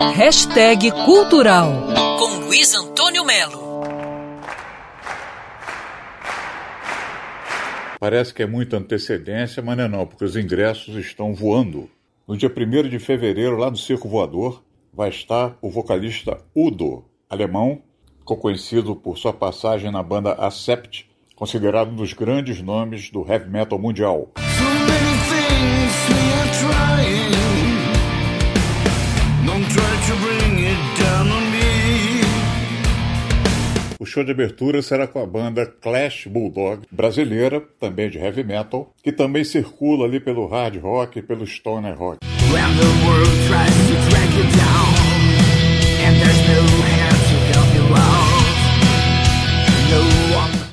Hashtag Cultural com Luiz Antônio Melo. Parece que é muita antecedência, mas não é não, porque os ingressos estão voando. No dia 1 de fevereiro, lá no Circo Voador, vai estar o vocalista Udo, alemão, conhecido por sua passagem na banda Accept, considerado um dos grandes nomes do heavy metal mundial. Show de abertura será com a banda Clash Bulldog, brasileira, também de heavy metal, que também circula ali pelo hard rock e pelo stoner rock.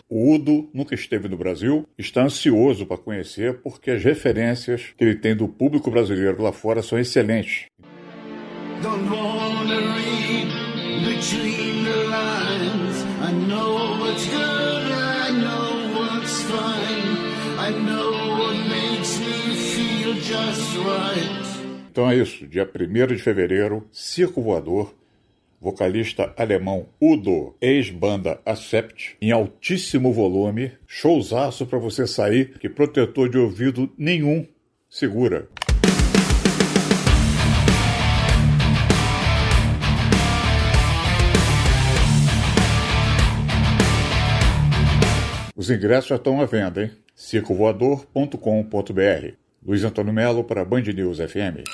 O Udo nunca esteve no Brasil, está ansioso para conhecer porque as referências que ele tem do público brasileiro lá fora são excelentes. Don't wanna read between. I know what's good, I know what's fine. I know what makes me feel just right. Então é isso, dia 1 de fevereiro, Circo Voador, vocalista alemão Udo, ex-banda Accept, em altíssimo volume, showzaço para você sair, que protetor de ouvido nenhum segura. Os ingressos já estão à venda, hein? circovoador.com.br. Luiz Antônio Melo para Band News FM.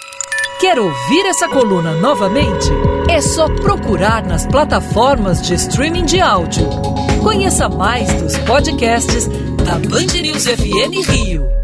Quer ouvir essa coluna novamente? É só procurar nas plataformas de streaming de áudio. Conheça mais dos podcasts da Band News FM Rio.